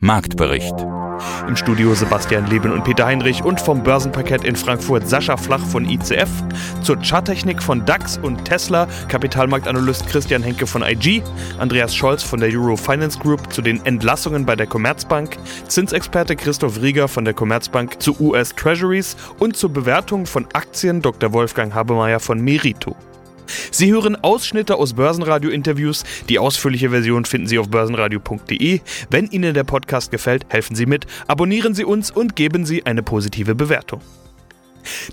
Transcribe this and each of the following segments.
Marktbericht. Im Studio Sebastian Leben und Peter Heinrich und vom Börsenparkett in Frankfurt Sascha Flach von ICF, zur Charttechnik von DAX und Tesla, Kapitalmarktanalyst Christian Henke von IG, Andreas Scholz von der Euro Finance Group zu den Entlassungen bei der Commerzbank, Zinsexperte Christoph Rieger von der Commerzbank zu US Treasuries und zur Bewertung von Aktien Dr. Wolfgang Habemeyer von Merito. Sie hören Ausschnitte aus Börsenradio-Interviews. Die ausführliche Version finden Sie auf börsenradio.de. Wenn Ihnen der Podcast gefällt, helfen Sie mit, abonnieren Sie uns und geben Sie eine positive Bewertung.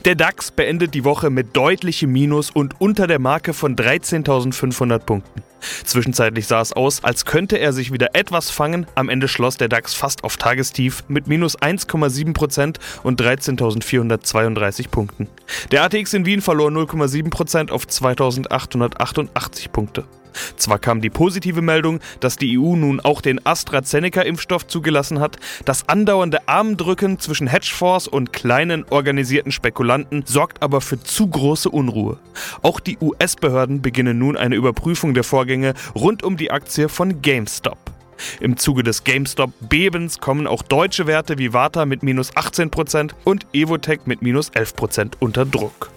Der DAX beendet die Woche mit deutlichem Minus und unter der Marke von 13.500 Punkten. Zwischenzeitlich sah es aus, als könnte er sich wieder etwas fangen. Am Ende schloss der DAX fast auf Tagestief mit minus 1,7% und 13.432 Punkten. Der ATX in Wien verlor 0,7% auf 2.888 Punkte. Zwar kam die positive Meldung, dass die EU nun auch den AstraZeneca-Impfstoff zugelassen hat, das andauernde Armdrücken zwischen Hedgefonds und kleinen organisierten Spekulanten sorgt aber für zu große Unruhe. Auch die US-Behörden beginnen nun eine Überprüfung der Vorgänge rund um die Aktie von GameStop. Im Zuge des GameStop-Bebens kommen auch deutsche Werte wie Warta mit minus 18% und Evotech mit minus 11% unter Druck.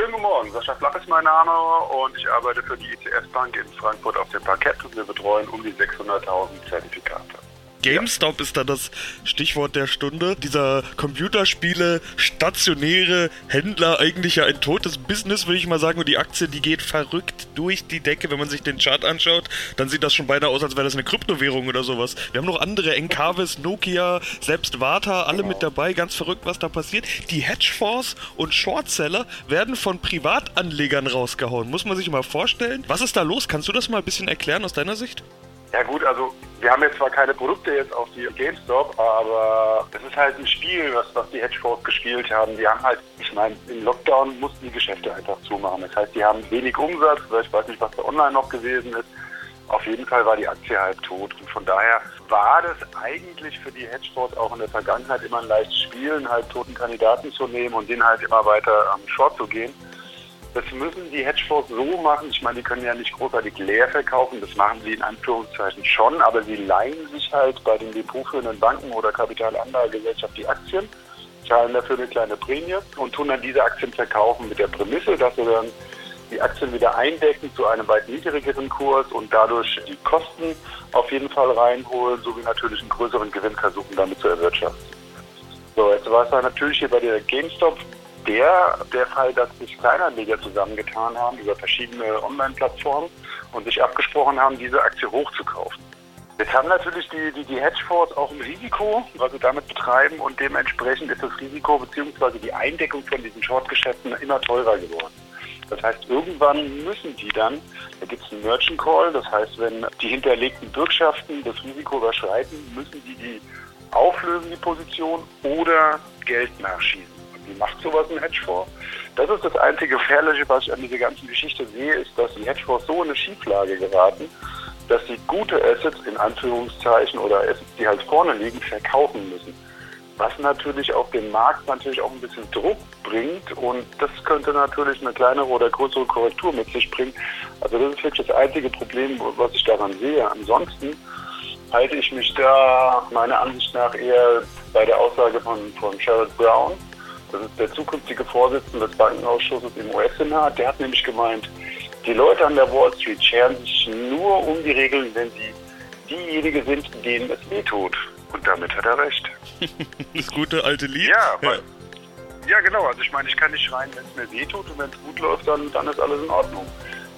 Schönen guten Morgen, Sascha Flach ist mein Name und ich arbeite für die ICS Bank in Frankfurt auf dem Parkett und wir betreuen um die 600.000 Zertifikate. GameStop ja. ist da das Stichwort der Stunde. Dieser Computerspiele, stationäre Händler, eigentlich ja ein totes Business, würde ich mal sagen. Und die Aktie, die geht verrückt durch die Decke. Wenn man sich den Chart anschaut, dann sieht das schon beinahe aus, als wäre das eine Kryptowährung oder sowas. Wir haben noch andere, Encarvis, Nokia, selbst Vata, alle mit dabei. Ganz verrückt, was da passiert. Die Hedgefonds und Shortseller werden von Privatanlegern rausgehauen. Muss man sich mal vorstellen. Was ist da los? Kannst du das mal ein bisschen erklären aus deiner Sicht? Ja gut, also wir haben jetzt zwar keine Produkte jetzt auf die GameStop, aber es ist halt ein Spiel, was, was die Hedgefonds gespielt haben. Die haben halt, ich meine, im Lockdown mussten die Geschäfte einfach zumachen. Das heißt, die haben wenig Umsatz, ich weiß nicht, was da online noch gewesen ist. Auf jeden Fall war die Aktie halb tot. Und von daher war das eigentlich für die Hedgefonds auch in der Vergangenheit immer ein leichtes Spiel, einen halb toten Kandidaten zu nehmen und den halt immer weiter am Short zu gehen. Das müssen die Hedgefonds so machen. Ich meine, die können ja nicht großartig leer verkaufen. Das machen sie in Anführungszeichen schon, aber sie leihen sich halt bei den depotführenden Banken oder Kapitalanlagegesellschaft die Aktien, zahlen dafür eine kleine Prämie und tun dann diese Aktien verkaufen mit der Prämisse, dass sie dann die Aktien wieder eindecken zu einem weit niedrigeren Kurs und dadurch die Kosten auf jeden Fall reinholen, sowie natürlich einen größeren Gewinn versuchen damit zu erwirtschaften. So, jetzt war es natürlich hier bei der GameStop der, der Fall, dass sich Kleinanleger zusammengetan haben über verschiedene Online-Plattformen und sich abgesprochen haben, diese Aktie hochzukaufen. Jetzt haben natürlich die, die, die Hedgefonds auch ein Risiko, was sie damit betreiben und dementsprechend ist das Risiko bzw. die Eindeckung von diesen Short-Geschäften immer teurer geworden. Das heißt, irgendwann müssen die dann, da gibt es einen Merchant Call, das heißt, wenn die hinterlegten Bürgschaften das Risiko überschreiten, müssen die die auflösen, die Position, oder Geld nachschießen. Wie macht sowas ein Hedgefonds? Das ist das einzige Gefährliche, was ich an dieser ganzen Geschichte sehe, ist, dass die Hedgefonds so in eine Schieflage geraten, dass sie gute Assets in Anführungszeichen oder Assets, die halt vorne liegen, verkaufen müssen. Was natürlich auf den Markt natürlich auch ein bisschen Druck bringt und das könnte natürlich eine kleinere oder größere Korrektur mit sich bringen. Also das ist wirklich das einzige Problem, was ich daran sehe. Ansonsten halte ich mich da meiner Ansicht nach eher bei der Aussage von, von Sherrod Brown, das ist der zukünftige Vorsitzende des Bankenausschusses im US-Senat. Der hat nämlich gemeint, die Leute an der Wall Street scheren sich nur um die Regeln, wenn sie diejenigen sind, denen es weh tut. Und damit hat er recht. das gute alte Lied? Ja, weil, ja. genau. Also ich meine, ich kann nicht schreien, wenn es mir weh tut und wenn es gut läuft, dann, dann ist alles in Ordnung.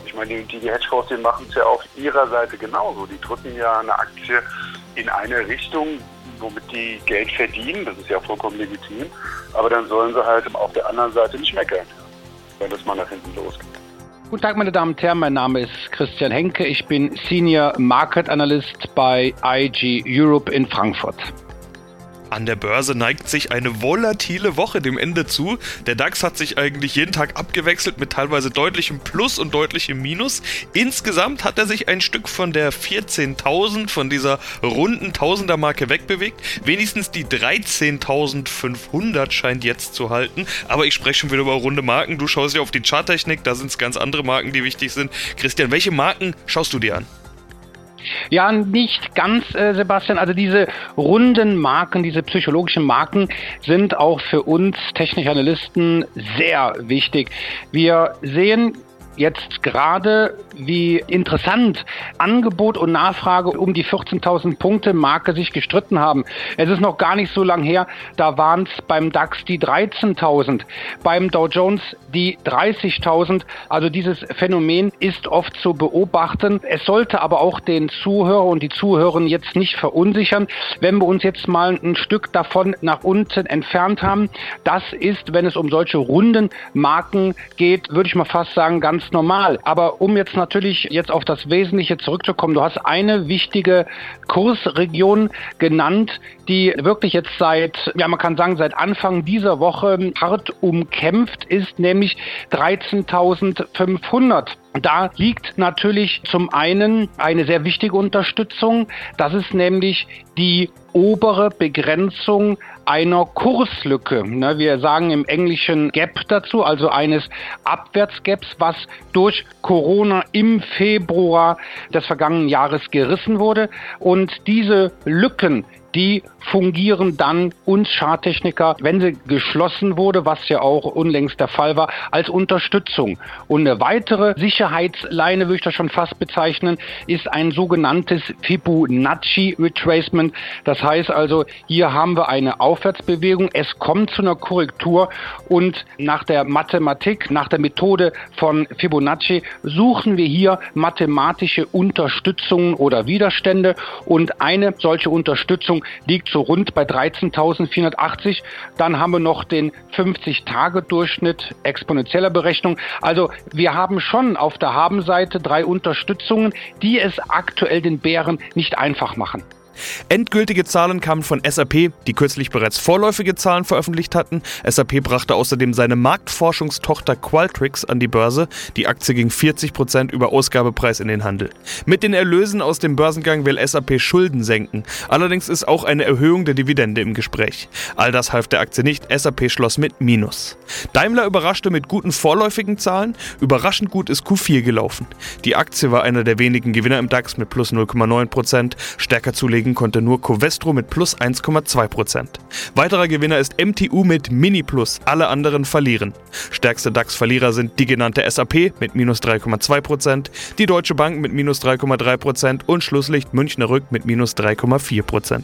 Ich meine, die, die Hedgefonds, die machen es ja auf ihrer Seite genauso. Die drücken ja eine Aktie in eine Richtung, womit die Geld verdienen. Das ist ja vollkommen legitim. Aber dann sollen sie halt auf der anderen Seite nicht meckern, wenn das mal nach hinten losgeht. Guten Tag, meine Damen und Herren. Mein Name ist Christian Henke. Ich bin Senior Market Analyst bei IG Europe in Frankfurt. An der Börse neigt sich eine volatile Woche dem Ende zu. Der DAX hat sich eigentlich jeden Tag abgewechselt mit teilweise deutlichem Plus und deutlichem Minus. Insgesamt hat er sich ein Stück von der 14.000, von dieser runden Tausender-Marke wegbewegt. Wenigstens die 13.500 scheint jetzt zu halten. Aber ich spreche schon wieder über runde Marken. Du schaust ja auf die Charttechnik, da sind es ganz andere Marken, die wichtig sind. Christian, welche Marken schaust du dir an? Ja, nicht ganz, äh, Sebastian. Also diese runden Marken, diese psychologischen Marken sind auch für uns technische Analysten sehr wichtig. Wir sehen jetzt gerade, wie interessant Angebot und Nachfrage um die 14.000 Punkte Marke sich gestritten haben. Es ist noch gar nicht so lang her, da waren es beim DAX die 13.000, beim Dow Jones die 30.000. Also dieses Phänomen ist oft zu beobachten. Es sollte aber auch den Zuhörer und die Zuhörer jetzt nicht verunsichern, wenn wir uns jetzt mal ein Stück davon nach unten entfernt haben. Das ist, wenn es um solche runden Marken geht, würde ich mal fast sagen, ganz ganz normal. Aber um jetzt natürlich jetzt auf das Wesentliche zurückzukommen, du hast eine wichtige Kursregion genannt, die wirklich jetzt seit, ja man kann sagen, seit Anfang dieser Woche hart umkämpft ist, nämlich 13.500. Da liegt natürlich zum einen eine sehr wichtige Unterstützung, das ist nämlich die obere Begrenzung einer Kurslücke. Ne, wir sagen im Englischen Gap dazu, also eines Abwärtsgaps, was durch Corona im Februar des vergangenen Jahres gerissen wurde. Und diese Lücken, die fungieren dann uns Charttechniker, wenn sie geschlossen wurde, was ja auch unlängst der Fall war, als Unterstützung. Und eine weitere Sicherheitsleine, würde ich das schon fast bezeichnen, ist ein sogenanntes Fibonacci Retracement. Das heißt also, hier haben wir eine Aufwärtsbewegung, es kommt zu einer Korrektur und nach der Mathematik, nach der Methode von Fibonacci suchen wir hier mathematische Unterstützungen oder Widerstände und eine solche Unterstützung liegt so rund bei 13.480. Dann haben wir noch den 50-Tage-Durchschnitt exponentieller Berechnung. Also wir haben schon auf der Habenseite drei Unterstützungen, die es aktuell den Bären nicht einfach machen. Endgültige Zahlen kamen von SAP, die kürzlich bereits vorläufige Zahlen veröffentlicht hatten. SAP brachte außerdem seine Marktforschungstochter Qualtrics an die Börse. Die Aktie ging 40% über Ausgabepreis in den Handel. Mit den Erlösen aus dem Börsengang will SAP Schulden senken. Allerdings ist auch eine Erhöhung der Dividende im Gespräch. All das half der Aktie nicht. SAP schloss mit Minus. Daimler überraschte mit guten vorläufigen Zahlen. Überraschend gut ist Q4 gelaufen. Die Aktie war einer der wenigen Gewinner im DAX mit plus 0,9%. Stärker zulegen zulegen konnte nur Covestro mit plus 1,2%. Weiterer Gewinner ist MTU mit Mini Plus, alle anderen verlieren. Stärkste DAX-Verlierer sind die genannte SAP mit minus 3,2%, die Deutsche Bank mit minus 3,3% und Schlusslicht Münchner Rück mit minus 3,4%.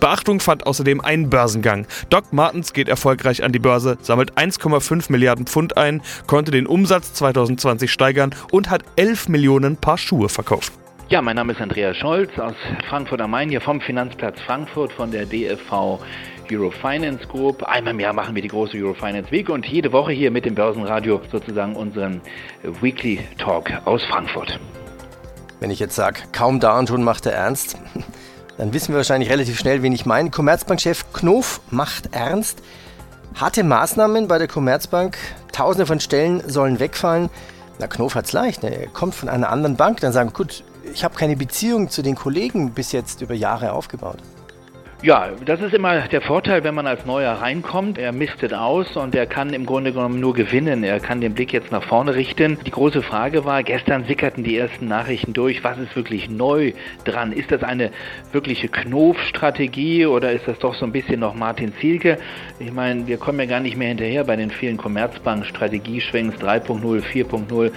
Beachtung fand außerdem ein Börsengang. Doc Martens geht erfolgreich an die Börse, sammelt 1,5 Milliarden Pfund ein, konnte den Umsatz 2020 steigern und hat 11 Millionen Paar Schuhe verkauft. Ja, mein Name ist Andreas Scholz aus Frankfurt am Main, hier vom Finanzplatz Frankfurt von der DFV Eurofinance Group. Einmal im Jahr machen wir die große Eurofinance Week und jede Woche hier mit dem Börsenradio sozusagen unseren Weekly Talk aus Frankfurt. Wenn ich jetzt sage, kaum da und schon macht er ernst, dann wissen wir wahrscheinlich relativ schnell, wen ich meine. Commerzbankchef Knof macht ernst. Harte Maßnahmen bei der Commerzbank, tausende von Stellen sollen wegfallen. Na, Knof hat's leicht. Ne? Er kommt von einer anderen Bank, dann sagen, gut, ich habe keine Beziehung zu den Kollegen bis jetzt über Jahre aufgebaut. Ja, das ist immer der Vorteil, wenn man als Neuer reinkommt. Er mistet aus und er kann im Grunde genommen nur gewinnen. Er kann den Blick jetzt nach vorne richten. Die große Frage war, gestern sickerten die ersten Nachrichten durch. Was ist wirklich neu dran? Ist das eine wirkliche Knof-Strategie oder ist das doch so ein bisschen noch Martin Zielke? Ich meine, wir kommen ja gar nicht mehr hinterher bei den vielen Commerzbank-Strategieschwenks 3.0, 4.0,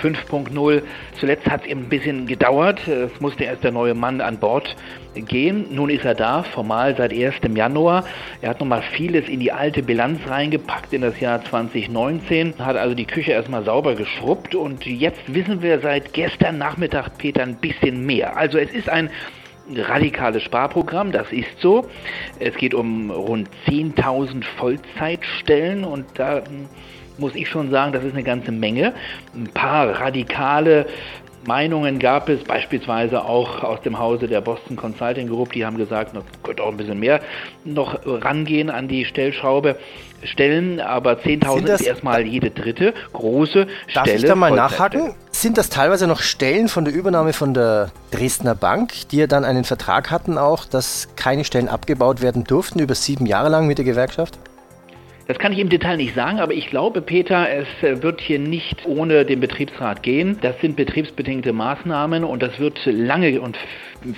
5.0. Zuletzt hat es eben ein bisschen gedauert. Es musste erst der neue Mann an Bord gehen. Nun ist er da, formal seit 1. Januar. Er hat nochmal vieles in die alte Bilanz reingepackt in das Jahr 2019, hat also die Küche erstmal sauber geschrubbt und jetzt wissen wir seit gestern Nachmittag, Peter, ein bisschen mehr. Also es ist ein radikales Sparprogramm, das ist so. Es geht um rund 10.000 Vollzeitstellen und da muss ich schon sagen, das ist eine ganze Menge. Ein paar radikale Meinungen gab es, beispielsweise auch aus dem Hause der Boston Consulting Group, die haben gesagt, man könnte auch ein bisschen mehr noch rangehen an die Stellschraube. Stellen, aber 10.000 ist erstmal jede dritte große Darf Stelle. Darf ich da mal nachhaken? Sind das teilweise noch Stellen von der Übernahme von der Dresdner Bank, die ja dann einen Vertrag hatten auch, dass keine Stellen abgebaut werden durften über sieben Jahre lang mit der Gewerkschaft? Das kann ich im Detail nicht sagen, aber ich glaube, Peter, es äh, wird hier nicht ohne den Betriebsrat gehen. Das sind betriebsbedingte Maßnahmen und das wird lange und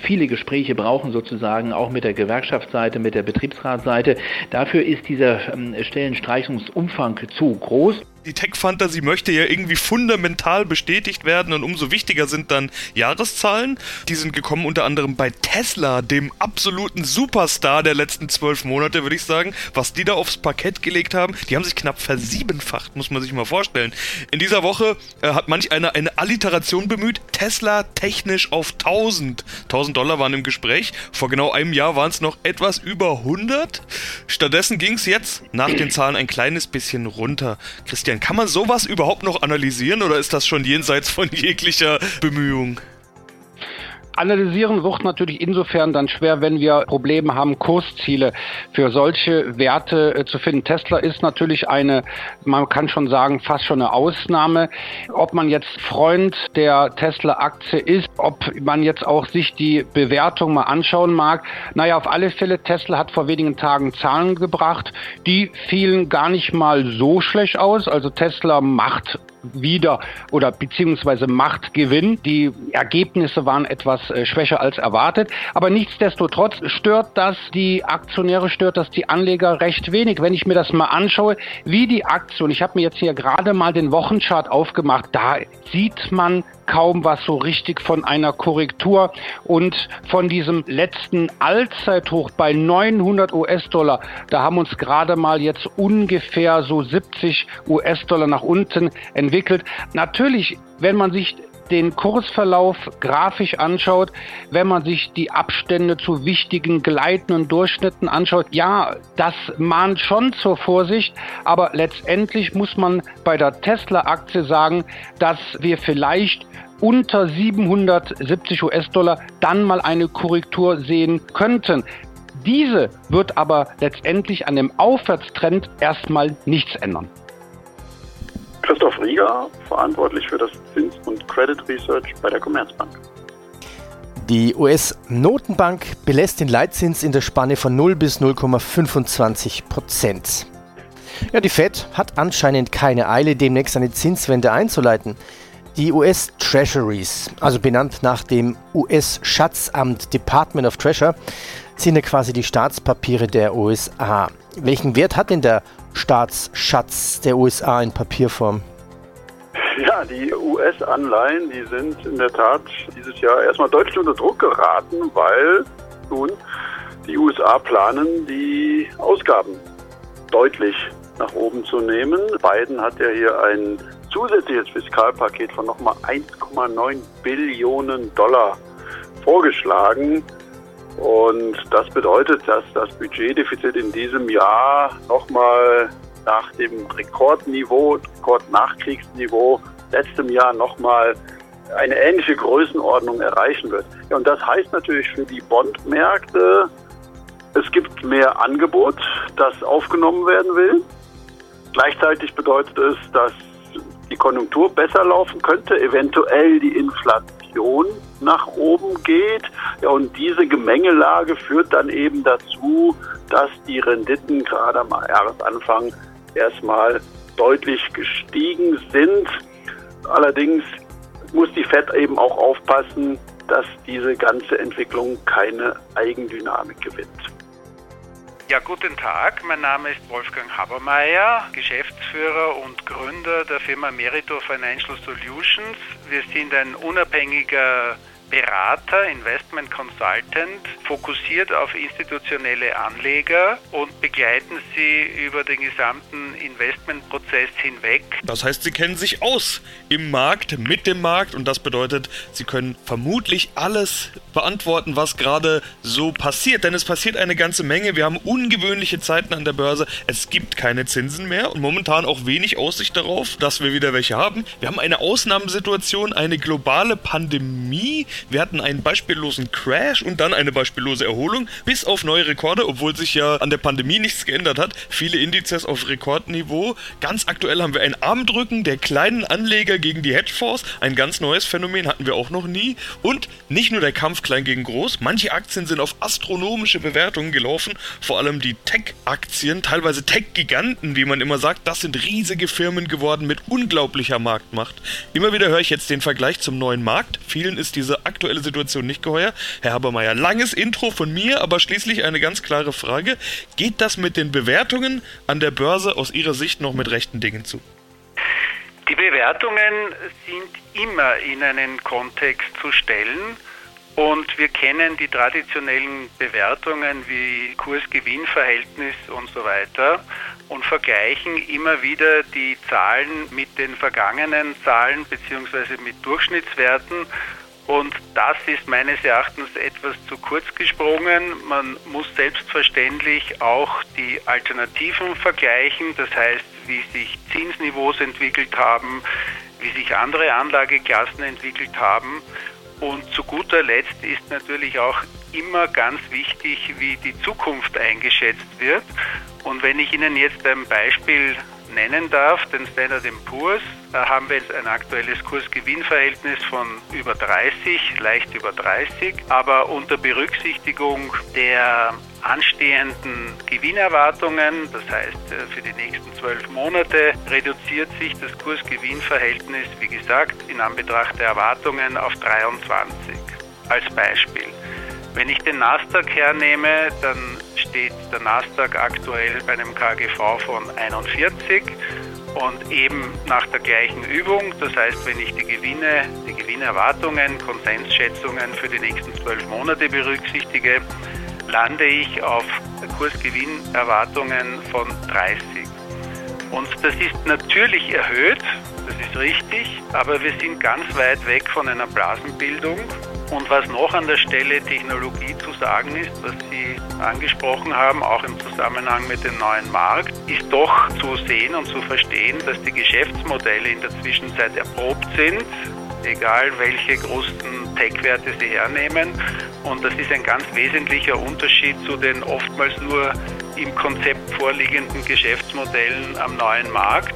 viele Gespräche brauchen sozusagen, auch mit der Gewerkschaftsseite, mit der Betriebsratsseite. Dafür ist dieser ähm, Stellenstreichungsumfang zu groß die Tech-Fantasie möchte ja irgendwie fundamental bestätigt werden und umso wichtiger sind dann Jahreszahlen. Die sind gekommen unter anderem bei Tesla, dem absoluten Superstar der letzten zwölf Monate, würde ich sagen. Was die da aufs Parkett gelegt haben, die haben sich knapp versiebenfacht, muss man sich mal vorstellen. In dieser Woche äh, hat manch einer eine Alliteration bemüht. Tesla technisch auf 1000. 1000 Dollar waren im Gespräch. Vor genau einem Jahr waren es noch etwas über 100. Stattdessen ging es jetzt nach den Zahlen ein kleines bisschen runter. Christian kann man sowas überhaupt noch analysieren oder ist das schon jenseits von jeglicher Bemühung? Analysieren wird natürlich insofern dann schwer, wenn wir Probleme haben, Kursziele für solche Werte äh, zu finden. Tesla ist natürlich eine, man kann schon sagen, fast schon eine Ausnahme. Ob man jetzt Freund der Tesla-Aktie ist, ob man jetzt auch sich die Bewertung mal anschauen mag. Naja, auf alle Fälle, Tesla hat vor wenigen Tagen Zahlen gebracht, die fielen gar nicht mal so schlecht aus. Also Tesla macht wieder oder beziehungsweise Machtgewinn. Die Ergebnisse waren etwas äh, schwächer als erwartet, aber nichtsdestotrotz stört das die Aktionäre, stört das die Anleger recht wenig. Wenn ich mir das mal anschaue, wie die Aktie, und ich habe mir jetzt hier gerade mal den Wochenchart aufgemacht, da sieht man kaum was so richtig von einer Korrektur und von diesem letzten Allzeithoch bei 900 US-Dollar, da haben uns gerade mal jetzt ungefähr so 70 US-Dollar nach unten entwickelt. Natürlich, wenn man sich den Kursverlauf grafisch anschaut, wenn man sich die Abstände zu wichtigen gleitenden Durchschnitten anschaut, ja, das mahnt schon zur Vorsicht, aber letztendlich muss man bei der Tesla-Aktie sagen, dass wir vielleicht unter 770 US-Dollar dann mal eine Korrektur sehen könnten. Diese wird aber letztendlich an dem Aufwärtstrend erstmal nichts ändern. Christoph Rieger, verantwortlich für das Zins- und Credit Research bei der Commerzbank. Die US-Notenbank belässt den Leitzins in der Spanne von 0 bis 0,25 Prozent. Ja, die Fed hat anscheinend keine Eile, demnächst eine Zinswende einzuleiten. Die US Treasuries, also benannt nach dem US-Schatzamt Department of Treasure, sind ja quasi die Staatspapiere der USA. Welchen Wert hat denn der Staatsschatz der USA in Papierform? Ja, die US-Anleihen, die sind in der Tat dieses Jahr erstmal deutlich unter Druck geraten, weil nun die USA planen, die Ausgaben deutlich nach oben zu nehmen. Biden hat ja hier ein zusätzliches Fiskalpaket von nochmal 1,9 Billionen Dollar vorgeschlagen. Und das bedeutet, dass das Budgetdefizit in diesem Jahr nochmal nach dem Rekordniveau, Rekordnachkriegsniveau letztem Jahr nochmal eine ähnliche Größenordnung erreichen wird. Und das heißt natürlich für die Bondmärkte, es gibt mehr Angebot, das aufgenommen werden will. Gleichzeitig bedeutet es, dass die Konjunktur besser laufen könnte, eventuell die Inflation nach oben geht. Ja, und diese Gemengelage führt dann eben dazu, dass die Renditen gerade am Jahresanfang erstmal deutlich gestiegen sind. Allerdings muss die Fed eben auch aufpassen, dass diese ganze Entwicklung keine Eigendynamik gewinnt. Ja, guten Tag. Mein Name ist Wolfgang Habermeier, Geschäftsführer und Gründer der Firma Merito Financial Solutions. Wir sind ein unabhängiger Berater, Investment Consultant, fokussiert auf institutionelle Anleger und begleiten sie über den gesamten Investmentprozess hinweg. Das heißt, sie kennen sich aus im Markt, mit dem Markt und das bedeutet, sie können vermutlich alles beantworten, was gerade so passiert. Denn es passiert eine ganze Menge. Wir haben ungewöhnliche Zeiten an der Börse. Es gibt keine Zinsen mehr und momentan auch wenig Aussicht darauf, dass wir wieder welche haben. Wir haben eine Ausnahmesituation, eine globale Pandemie. Wir hatten einen beispiellosen Crash und dann eine beispiellose Erholung bis auf neue Rekorde, obwohl sich ja an der Pandemie nichts geändert hat. Viele Indizes auf Rekordniveau. Ganz aktuell haben wir ein Armdrücken der kleinen Anleger gegen die Hedgefonds. Ein ganz neues Phänomen hatten wir auch noch nie. Und nicht nur der Kampf klein gegen groß. Manche Aktien sind auf astronomische Bewertungen gelaufen. Vor allem die Tech-Aktien, teilweise Tech-Giganten, wie man immer sagt. Das sind riesige Firmen geworden mit unglaublicher Marktmacht. Immer wieder höre ich jetzt den Vergleich zum neuen Markt. Vielen ist diese aktuelle Situation nicht geheuer. Herr Habermeier, langes Intro von mir, aber schließlich eine ganz klare Frage. Geht das mit den Bewertungen an der Börse aus Ihrer Sicht noch mit rechten Dingen zu? Die Bewertungen sind immer in einen Kontext zu stellen. Und wir kennen die traditionellen Bewertungen wie Kurs-Gewinn-Verhältnis und so weiter und vergleichen immer wieder die Zahlen mit den vergangenen Zahlen bzw. mit Durchschnittswerten. Und das ist meines Erachtens etwas zu kurz gesprungen. Man muss selbstverständlich auch die Alternativen vergleichen, das heißt, wie sich Zinsniveaus entwickelt haben, wie sich andere Anlageklassen entwickelt haben. Und zu guter Letzt ist natürlich auch immer ganz wichtig, wie die Zukunft eingeschätzt wird. Und wenn ich Ihnen jetzt ein Beispiel nennen darf, den Standard Poor's, da haben wir jetzt ein aktuelles Kurs-Gewinn-Verhältnis von über 30, leicht über 30, aber unter Berücksichtigung der anstehenden Gewinnerwartungen, das heißt äh, für die nächsten zwölf Monate, reduziert sich das Kurs-Gewinn-Verhältnis, wie gesagt, in Anbetracht der Erwartungen auf 23 als Beispiel. Wenn ich den Nasdaq hernehme, dann steht der Nasdaq aktuell bei einem KGV von 41 und eben nach der gleichen Übung. Das heißt, wenn ich die Gewinne, die Gewinnerwartungen, Konsensschätzungen für die nächsten zwölf Monate berücksichtige, lande ich auf Kursgewinnerwartungen von 30. Und das ist natürlich erhöht, das ist richtig, aber wir sind ganz weit weg von einer Blasenbildung. Und was noch an der Stelle Technologie zu sagen ist, was Sie angesprochen haben, auch im Zusammenhang mit dem neuen Markt, ist doch zu sehen und zu verstehen, dass die Geschäftsmodelle in der Zwischenzeit erprobt sind, egal welche großen Tech-Werte Sie hernehmen. Und das ist ein ganz wesentlicher Unterschied zu den oftmals nur im Konzept vorliegenden Geschäftsmodellen am neuen Markt.